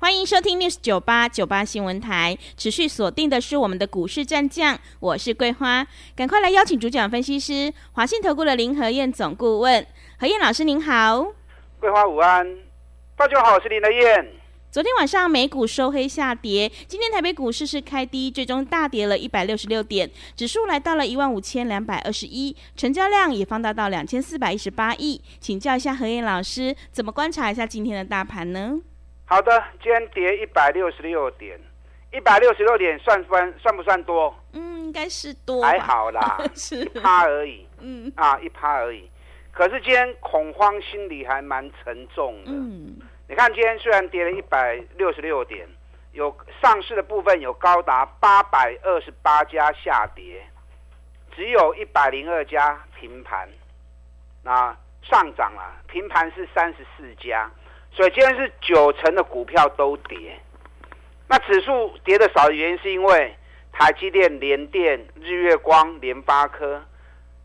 欢迎收听 News 九八九八新闻台，持续锁定的是我们的股市战将，我是桂花，赶快来邀请主讲分析师华信投顾的林和燕总顾问，何燕老师您好，桂花午安，大家好，我是林和燕。昨天晚上美股收黑下跌，今天台北股市是开低，最终大跌了一百六十六点，指数来到了一万五千两百二十一，成交量也放大到两千四百一十八亿，请教一下何燕老师，怎么观察一下今天的大盘呢？好的，今天跌一百六十六点，一百六十六点算算算不算多？嗯，应该是多，还好啦，一趴而已。嗯，啊，一趴而已。可是今天恐慌心理还蛮沉重的。嗯，你看今天虽然跌了一百六十六点，有上市的部分有高达八百二十八家下跌，只有一百零二家平盘，那上涨了，平盘是三十四家。所以今天是九成的股票都跌，那指数跌的少的原因是因为台积电、联电、日月光、联发科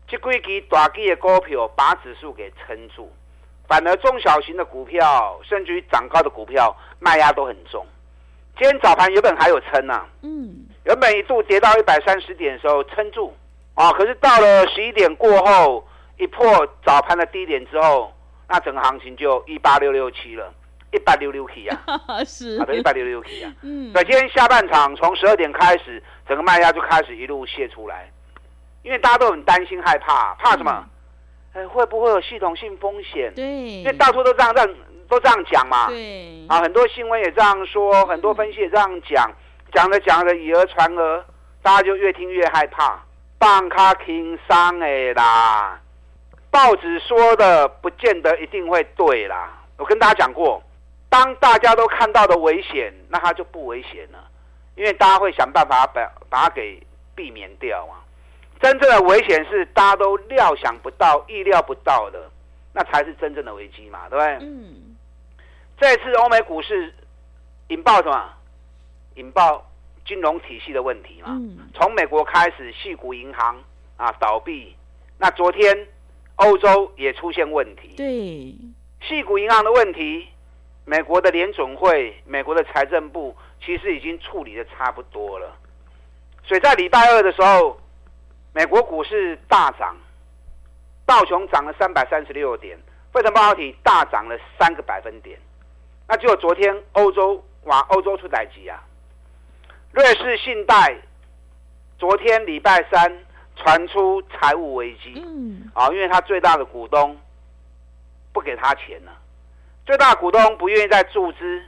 这几支大基的股票把指数给撑住，反而中小型的股票甚至于涨高的股票卖压都很重。今天早盘原本还有撑啊，嗯，原本一度跌到一百三十点的时候撑住啊，可是到了十一点过后一破早盘的低点之后。那整个行情就一八六六七了，一八六六七啊，是，好的，一八六六七啊。嗯，对，今天下半场从十二点开始，整个卖压就开始一路泄出来，因为大家都很担心害怕，怕什么？哎，会不会有系统性风险？对，因为到处都这样这样都这样讲嘛。对，啊，很多新闻也这样说，很多分析也这样讲，讲着讲着以讹传讹，大家就越听越害怕，放卡轻伤的啦。报纸说的不见得一定会对啦。我跟大家讲过，当大家都看到的危险，那它就不危险了，因为大家会想办法把把它给避免掉啊。真正的危险是大家都料想不到、意料不到的，那才是真正的危机嘛，对不对？嗯。这次欧美股市引爆什么？引爆金融体系的问题嘛。嗯。从美国开始，系股银行啊倒闭，那昨天。欧洲也出现问题，对，系股银行的问题，美国的联总会、美国的财政部其实已经处理的差不多了，所以在礼拜二的时候，美国股市大涨，道琼涨了三百三十六点，费城半导体大涨了三个百分点，那只有昨天欧洲哇，欧洲出代机啊，瑞士信贷昨天礼拜三。传出财务危机，嗯，啊，因为他最大的股东不给他钱了，最大股东不愿意再注资，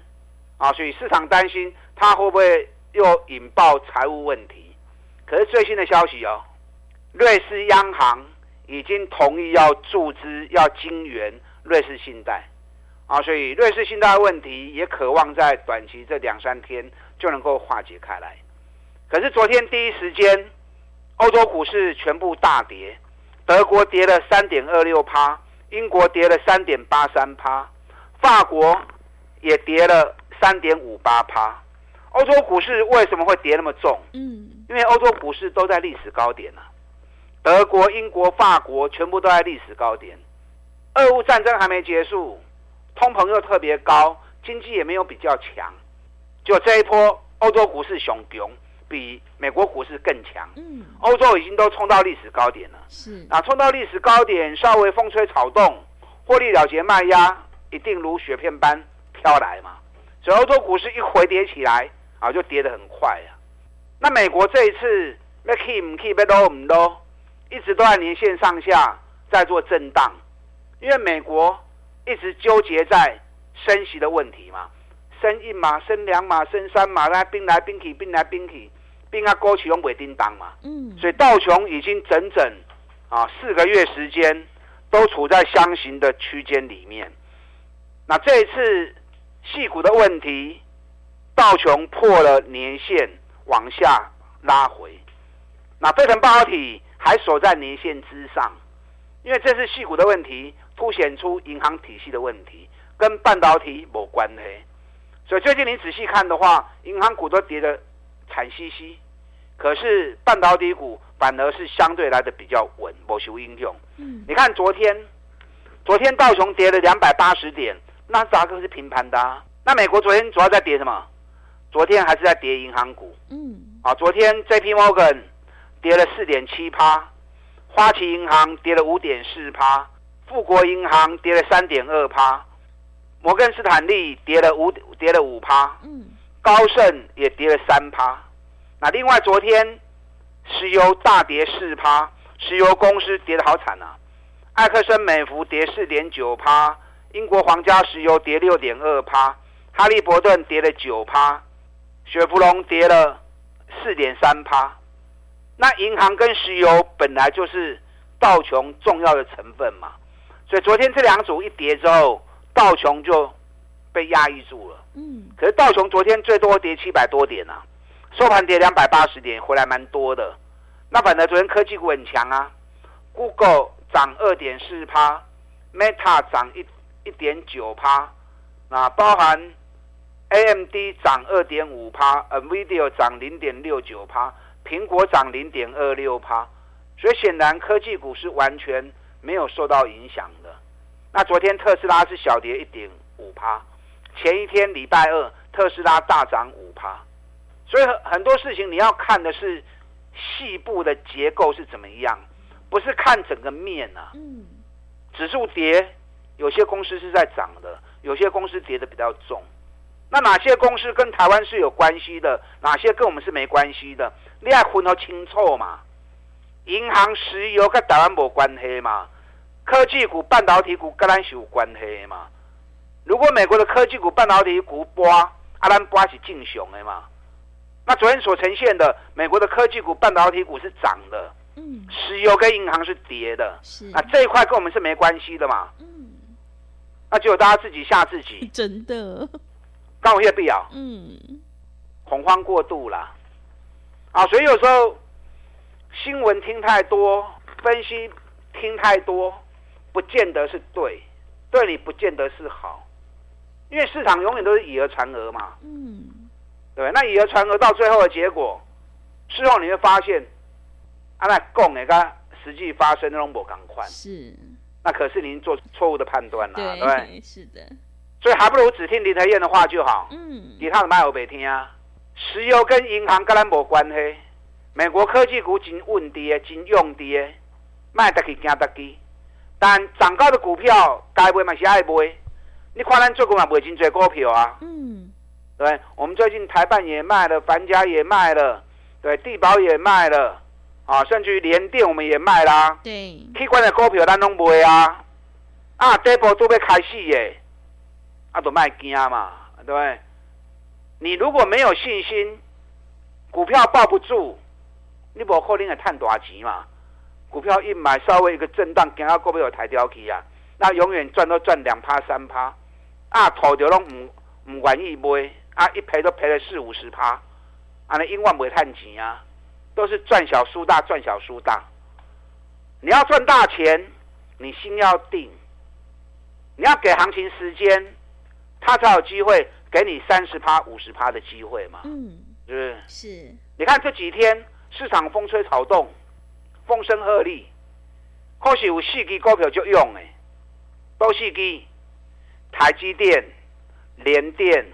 啊，所以市场担心他会不会又引爆财务问题。可是最新的消息哦，瑞士央行已经同意要注资，要金援瑞士信贷，啊，所以瑞士信贷问题也渴望在短期这两三天就能够化解开来。可是昨天第一时间。欧洲股市全部大跌，德国跌了三点二六趴，英国跌了三点八三趴，法国也跌了三点五八趴。欧洲股市为什么会跌那么重？嗯，因为欧洲股市都在历史高点啊，德国、英国、法国全部都在历史高点。俄乌战争还没结束，通膨又特别高，经济也没有比较强，就这一波欧洲股市熊熊。比美国股市更强，嗯，欧洲已经都冲到历史高点了，是。啊，冲到历史高点，稍微风吹草动，获利了结卖压一定如雪片般飘来嘛，所以欧洲股市一回跌起来啊，就跌得很快啊。那美国这一次那 keep 唔 keep 都唔多，一直都在年线上下在做震荡，因为美国一直纠结在升息的问题嘛，升一码、升两码、升三码，来兵来兵去，兵来兵去。并啊，过去用尾叮当嘛，嗯，所以道琼已经整整啊四个月时间都处在箱型的区间里面。那这一次细股的问题，道琼破了年线往下拉回，那飞腾半导体还守在年线之上，因为这是细股的问题，凸显出银行体系的问题，跟半导体没关系。所以最近你仔细看的话，银行股都跌得惨兮兮，可是半导体股反而是相对来的比较稳，没受影响。嗯，你看昨天，昨天道琼跌了两百八十点，那扎克是平盘的啊。那美国昨天主要在跌什么？昨天还是在跌银行股。嗯，啊，昨天 J.P. Morgan 跌了四点七趴，花旗银行跌了五点四趴，富国银行跌了三点二趴。摩根斯坦利跌了五跌了五趴，嗯，高盛也跌了三趴。那另外昨天石油大跌四趴，石油公司跌得好惨啊！埃克森美孚跌四点九趴，英国皇家石油跌六点二趴，哈利伯顿跌了九趴，雪佛龙跌了四点三趴。那银行跟石油本来就是道琼重要的成分嘛，所以昨天这两组一跌之后。道琼就被压抑住了，嗯，可是道琼昨天最多跌七百多点啊，收盘跌两百八十点，回来蛮多的。那反正昨天科技股很强啊，Google 涨二点四趴，Meta 涨一一点九趴，那包含 AMD 涨二点五趴，NVIDIA 涨零点六九趴，苹果涨零点二六趴，所以显然科技股是完全没有受到影响的。那昨天特斯拉是小跌一点五趴，前一天礼拜二特斯拉大涨五趴，所以很很多事情你要看的是细部的结构是怎么样，不是看整个面啊。嗯，指数跌，有些公司是在涨的，有些公司跌的比较重。那哪些公司跟台湾是有关系的，哪些跟我们是没关系的？你要分得清楚嘛。银行、石油跟台湾没关系嘛。科技股、半导体股跟咱是有关系嘛？如果美国的科技股、半导体股波，阿兰波是正常的嘛？那昨天所呈现的美国的科技股、半导体股是涨的，嗯，石油跟银行是跌的，是。啊，这一块跟我们是没关系的嘛？嗯，那就大家自己吓自己，真的，刚好越必要，嗯，恐慌过度啦，啊，所以有时候新闻听太多，分析听太多。不见得是对，对你不见得是好，因为市场永远都是以讹传讹嘛。嗯，对，那以讹传讹到最后的结果，事后你会发现，啊，那供那个实际发生那种不赶快，是，那可是您做错误的判断了，对对？是的，所以还不如只听林德燕的话就好。嗯，其他的卖我别听啊。石油跟银行跟咱无关系，美国科技股真稳跌，真用跌，卖得去惊得去。但涨高的股票该买嘛是爱买，你看咱最近嘛买真侪股票啊。嗯，对，我们最近台办也卖了，凡家也卖了，对，地保也卖了，啊，甚至于联电我们也卖啦。对，去关的股票咱拢卖啊。啊，这波都要开始耶，啊，都卖惊嘛，对。你如果没有信心，股票抱不住，你无可能会赚大钱嘛。股票一买，稍微一个震荡，惊到股票有抬掉去啊，那永远赚都赚两趴三趴，啊，头就拢唔唔愿意买，啊，一赔都赔了四五十趴，啊，那英万不会赚钱啊，都是赚小输大，赚小输大。你要赚大钱，你心要定，你要给行情时间，他才有机会给你三十趴、五十趴的机会嘛，嗯，是不是？是。你看这几天市场风吹草动。风声鹤唳，或许有四支股票就用的，都四支：台积电、联电、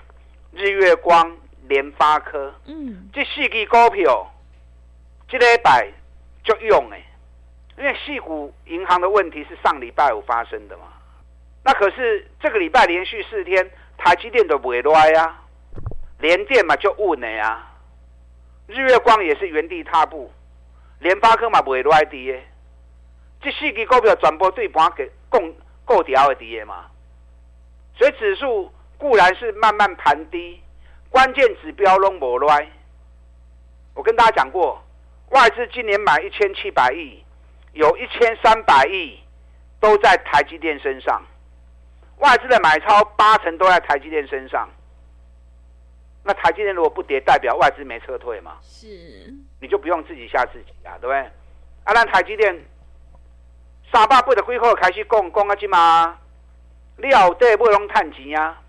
日月光、联发科。嗯，这四支股票，这礼拜就用的，因为细股银行的问题是上礼拜五发生的嘛。那可是这个礼拜连续四天，台积电都不会来呀，联电嘛就稳了呀，日月光也是原地踏步。联发科嘛不会落跌的，这四支股票全部对盘给供够调的跌嘛，所以指数固然是慢慢盘低，关键指标拢无落。我跟大家讲过，外资今年买一千七百亿，有一千三百亿都在台积电身上，外资的买超八成都在台积电身上。那台积电如果不跌，代表外资没撤退嘛？是。你就不用自己吓自己啊，对不对？啊，咱台积电三百八十几块开始讲，讲啊，即嘛，你后底不拢趁钱啊？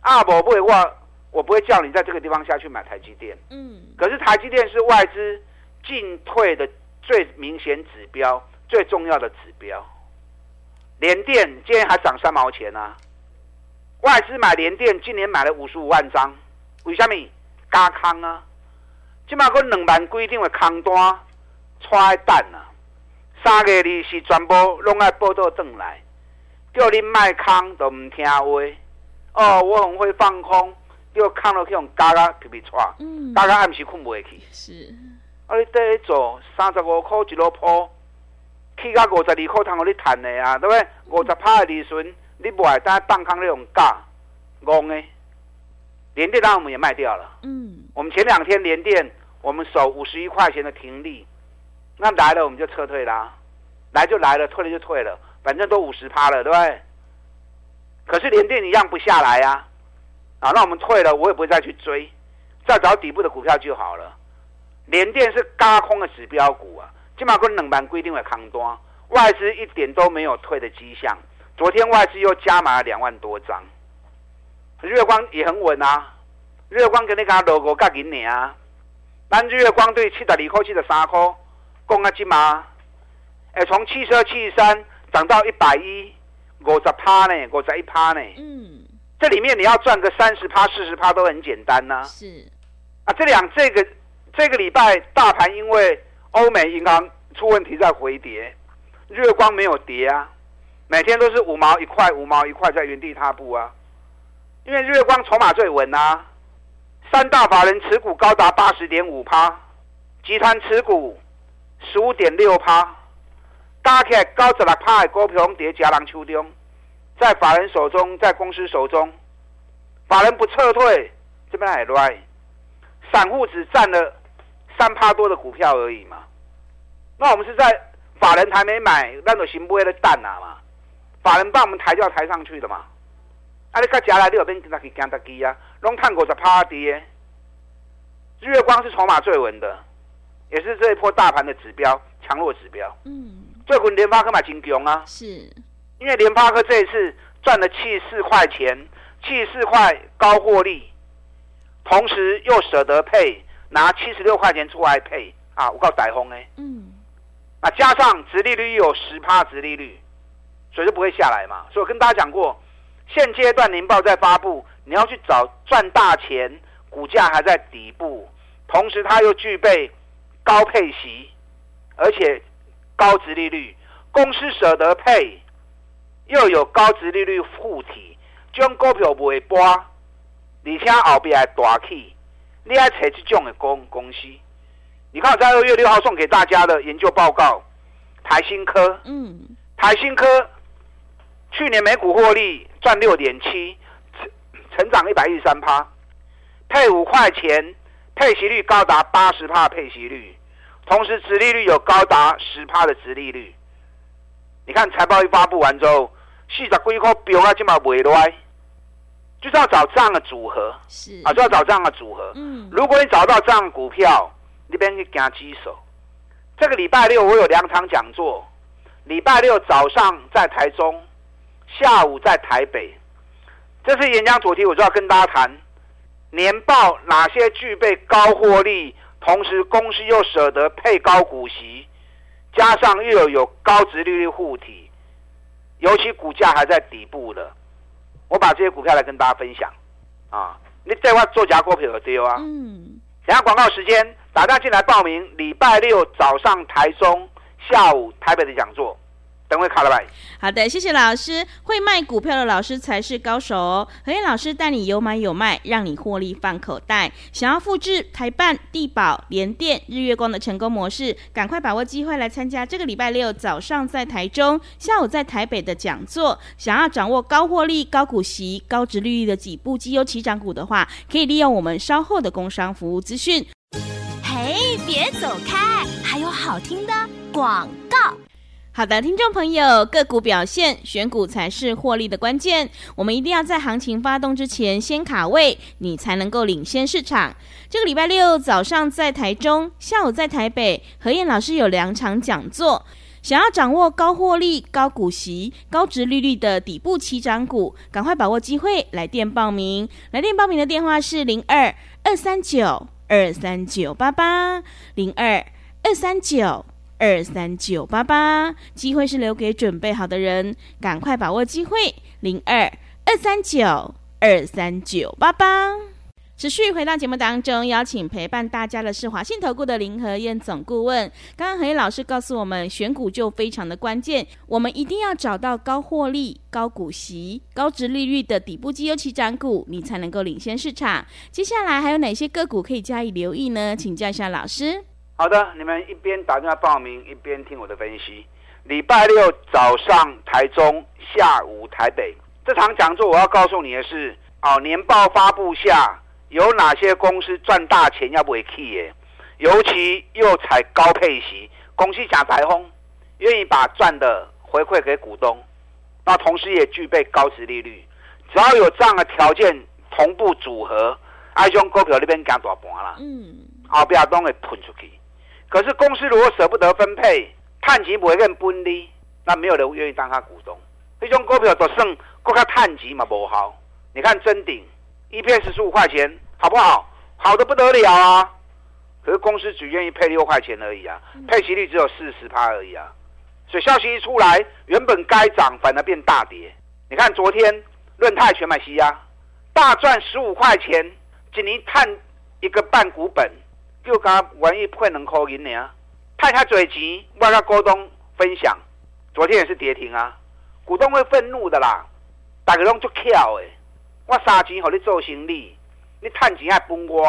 啊，无买我，我不会叫你在这个地方下去买台积电。嗯，可是台积电是外资进退的最明显指标，最重要的指标。联电今天还涨三毛钱啊！外资买联电，今年买了五十五万张，为什么？加空啊！即马个两万几张的空单，揣等啊！三月二是全部拢爱报道转来，叫你卖空都唔听话。哦，我很会放空，又看了去用加啊皮皮喘，嗯，加啊暗时困袂去。是，啊，你第一做三十五块一路铺，去到五十二块，通互你赚的啊，对不对？五十趴的利润，你卖单放空你用嘎，戆的。连电当然我们也卖掉了。嗯，我们前两天连电，我们守五十一块钱的停利，那来了我们就撤退啦，来就来了，退了就退了，反正都五十趴了，对不对？可是联电一样不下来呀、啊，那我们退了，我也不会再去追，再找底部的股票就好了。联电是高空的指标股啊，起码跟冷盘规定的扛多，外资一点都没有退的迹象。昨天外资又加码了两万多张，日光也很稳啊，日光跟你讲 logo 甲银年啊，咱日光对七十二块、七十三块，讲啊即嘛，哎，从七十二、七十三涨到一百一，五十趴呢，五十一趴呢，嗯，这里面你要赚个三十趴、四十趴都很简单呐、是，啊，这两这个这个礼拜大盘因为欧美银行出问题在回跌，日光没有跌啊，每天都是五毛一块、五毛一块在原地踏步啊。因为日光筹码最稳啊，三大法人持股高达八十点五趴，集团持股十五点六趴，加起来高十六趴的股票跌加人手中，在法人手中，在公司手中，法人不撤退，这边还乱。散户只占了三趴多的股票而已嘛。那我们是在法人还没买，那种行不会的蛋啊嘛，法人帮我们抬就要抬上去的嘛。啊，你甲夹来你有边跟他去跟他机啊，拢探五十趴跌。日月光是筹码最稳的，也是这一波大盘的指标，强弱指标。嗯，最近联发科嘛金强啊，是，因为联发科这一次赚了七十四块钱，七十四块高获利，同时又舍得配，拿七十六块钱出来配啊！我告台风哎，嗯，啊，加上殖利率又有十趴殖利率，所以就不会下来嘛。所以我跟大家讲过，现阶段年报在发布，你要去找赚大钱，股价还在底部，同时它又具备高配息，而且高值利率，公司舍得配，又有高值利率护体，将股票不会跌，而且后边还大起，你爱找这种的公公司。你看，在二月六号送给大家的研究报告，台新科，嗯，台新科去年每股获利赚六点七，成成长一百一十三趴，配五块钱，配息率高达八十帕配息率，同时殖利率有高达十帕的殖利率。你看财报一发布完之后，四十几块标啊，今嘛袂落来，就是要找这样的组合是，啊，就要找这样的组合。嗯，如果你找到这样的股票，你边去加基手。这个礼拜六我有两场讲座，礼拜六早上在台中，下午在台北。这次演讲主题我就要跟大家谈年报哪些具备高获利，同时公司又舍得配高股息，加上又有有高值利率护体，尤其股价还在底部的，我把这些股票来跟大家分享啊。你在外做假股票有丢啊？嗯，等下广告时间，打电话进来报名，礼拜六早上台中，下午台北的讲座，等会卡了吧。好的，谢谢老师。会卖股票的老师才是高手哦。何燕老师带你有买有卖，让你获利放口袋。想要复制台办、地保、联电、日月光的成功模式，赶快把握机会来参加这个礼拜六早上在台中，下午在台北的讲座。想要掌握高获利、高股息、高值利率的几部绩优起涨股的话，可以利用我们稍后的工商服务资讯。嘿，别走开，还有好听的广告。好的，听众朋友，个股表现，选股才是获利的关键。我们一定要在行情发动之前先卡位，你才能够领先市场。这个礼拜六早上在台中，下午在台北，何燕老师有两场讲座。想要掌握高获利、高股息、高值利率的底部起涨股，赶快把握机会，来电报名。来电报名的电话是零二二三九二三九八八零二二三九。二三九八八，机会是留给准备好的人，赶快把握机会。零二二三九二三九八八，持续回到节目当中，邀请陪伴大家的是华信投顾的林和燕总顾问。刚刚何燕老师告诉我们，选股就非常的关键，我们一定要找到高获利、高股息、高值利率的底部绩优期涨股，你才能够领先市场。接下来还有哪些个股可以加以留意呢？请教一下老师。好的，你们一边打电话报名，一边听我的分析。礼拜六早上台中，下午台北这场讲座，我要告诉你的是：哦，年报发布下有哪些公司赚大钱要不会 key 耶？尤其又采高配息，公司假台风，愿意把赚的回馈给股东，那同时也具备高值利率。只要有这样的条件同步组合，爱中股票那边干大盘了。嗯，后边都会喷出去。可是公司如果舍不得分配，碳级不会更分离，那没有人愿意当他股东。这种股票都剩够他碳级嘛不好。你看真顶一片十五块钱，好不好？好的不得了啊！可是公司只愿意配六块钱而已啊，配息率只有四十趴而已啊。所以消息一出来，原本该涨反而变大跌。你看昨天润泰全买西压，大赚十五块钱，仅一碳一个半股本。就刚玩一配两块银呢，派他嘴钱，我跟股东分享。昨天也是跌停啊，股东会愤怒的啦。大家拢足巧诶，我三钱互你做生意，你趁钱还分我，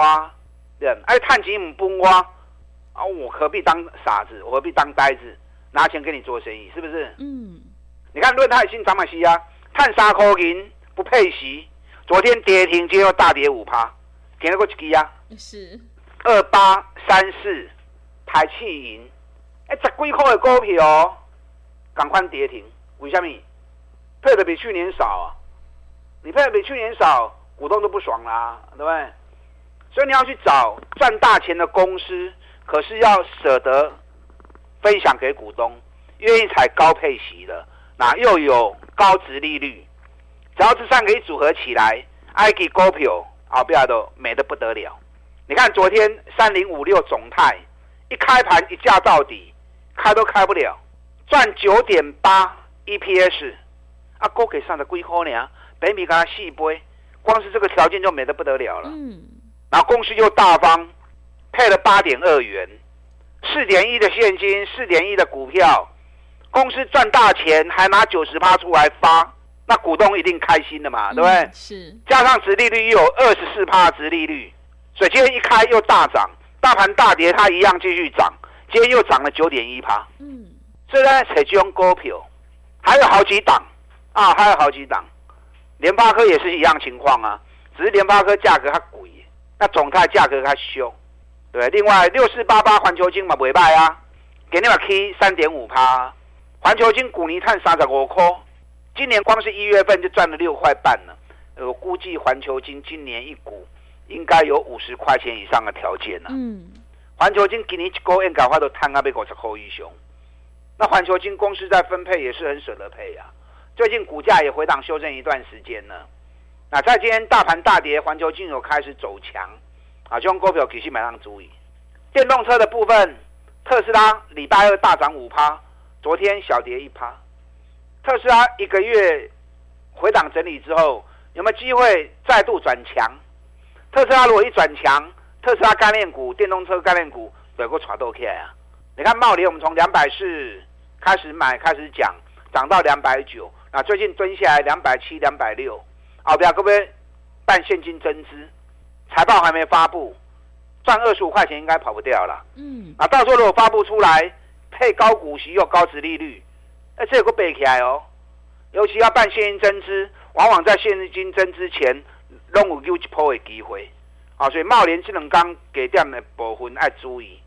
对哎，探钱唔分我，啊，我何必当傻子？我何必当呆子？拿钱给你做生意，是不是？嗯。你看论泰新、长马西啊，探三块银不配息，昨天跌停，今天又大跌五趴，给了个几支啊？是。二八三四台气银，哎，十几块的股票哦，赶快跌停，为什么？配的比去年少啊！你配的比去年少，股东都不爽啦，对不对？所以你要去找赚大钱的公司，可是要舍得分享给股东，愿意采高配息的，那又有高值利率，只要这三个一组合起来，I G 股票啊，不要都美的不得了。你看昨天三零五六总泰一开盘一价到底，开都开不了，赚九点八 EPS，啊，股给上的几块呢？北米跟他细杯，光是这个条件就美得不得了了。嗯，然后公司又大方，配了八点二元，四点一的现金，四点一的股票，公司赚大钱还拿九十趴出来发，那股东一定开心的嘛，对不对？是，加上殖利率又有二十四趴殖利率。所以今天一开又大涨，大盘大跌，它一样继续涨。今天又涨了九点一趴。嗯，所以呢，采用股票还有好几档啊，还有好几档。联发科也是一样情况啊，只是联发科价格它贵，那总泰价格它凶。对，另外六四八八环球金嘛尾败啊，给你把 K 三点五趴。环球金股泥碳三十五颗，今年光是一月份就赚了六块半了。我估计环球金今年一股。应该有五十块钱以上的条件呢。嗯，环球金给你一个亿，赶快都摊啊，被五十块一雄。那环球金公司在分配也是很舍得配啊。最近股价也回档修正一段时间了。那在今天大盘大跌，环球金有开始走强啊，就用股票继续买上注意。电动车的部分，特斯拉礼拜二大涨五趴，昨天小跌一趴。特斯拉一个月回档整理之后，有没有机会再度转强？特斯拉如果一转强，特斯拉概念股、电动车概念股有个传豆起来啊！你看茂林，我们从两百四开始买，开始讲，涨到两百九，那最近蹲下来两百七、两百六，好，不要各位办现金增资，财报还没发布，赚二十五块钱应该跑不掉了。嗯，啊，到时候如果发布出来，配高股息又高值利率，哎，这有个背起来哦。尤其要办现金增资，往往在现金增资前。拢有有一波的机会，啊，所以茂联智能钢给点的部分要注意。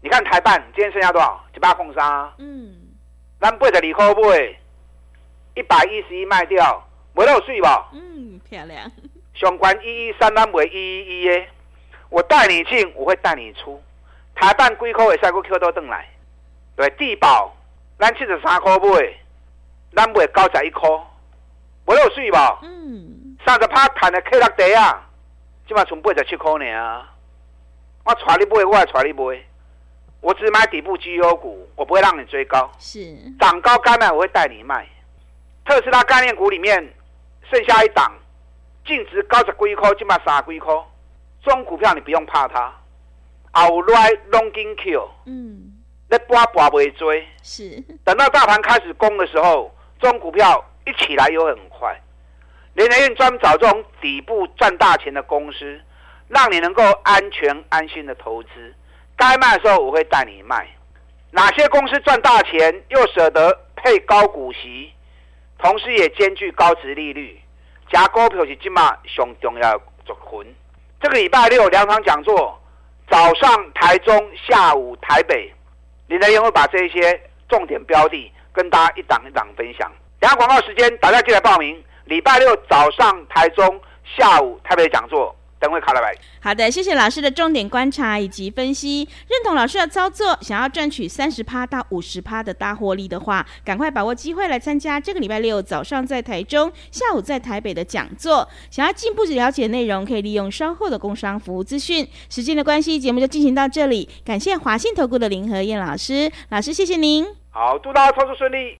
你看台办今天剩下多少？一百空三。嗯。咱八十二块买，一百一十一卖掉，没漏税吧？嗯，漂亮。相关一一三咱买一一一的，我带你进，我会带你出。台办几块会使个 Q 都登来，对，地保咱七十三块买，咱买九十一块，没漏税吧？嗯，三十趴赚的 K 六地啊，即码剩八十七块呢。我带你买，我也带你买。我只买底部绩优股，我不会让你追高。是涨高该卖，我会带你卖。特斯拉概念股里面剩下一档，净值高十几块，就卖三十几块。这种股票你不用怕它，后来 long 金 Q，嗯，那波波不追。是等到大盘开始攻的时候，这种股票一起来又很快。联联院专门找这种底部赚大钱的公司，让你能够安全安心的投资。该卖的时候我会带你卖。哪些公司赚大钱又舍得配高股息，同时也兼具高值利率？加股票是今嘛上重要的族群。这个礼拜六两场讲座，早上台中，下午台北，林德燕会把这一些重点标的跟大家一档一档分享。两个广告时间，大家记得报名。礼拜六早上台中，下午台北讲座。等会卡了呗。好的，谢谢老师的重点观察以及分析，认同老师的操作，想要赚取三十趴到五十趴的大获利的话，赶快把握机会来参加这个礼拜六早上在台中，下午在台北的讲座。想要进一步了解内容，可以利用稍后的工商服务资讯。时间的关系，节目就进行到这里，感谢华信投顾的林和燕老师，老师谢谢您。好，祝大家操作顺利。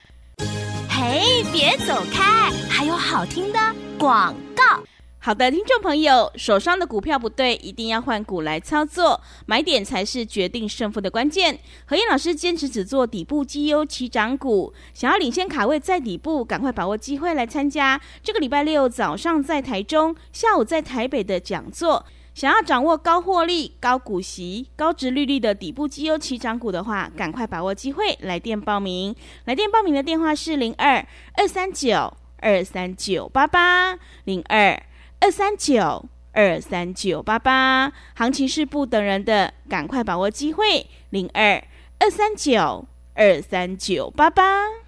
嘿，别走开，还有好听的广告。好的，听众朋友，手上的股票不对，一定要换股来操作，买点才是决定胜负的关键。何燕老师坚持只做底部绩优起涨股，想要领先卡位在底部，赶快把握机会来参加这个礼拜六早上在台中，下午在台北的讲座。想要掌握高获利、高股息、高值利率的底部绩优起涨股的话，赶快把握机会来电报名。来电报名的电话是零二二三九二三九八八零二。二三九二三九八八，行情是不等人的，赶快把握机会。零二二三九二三九八八。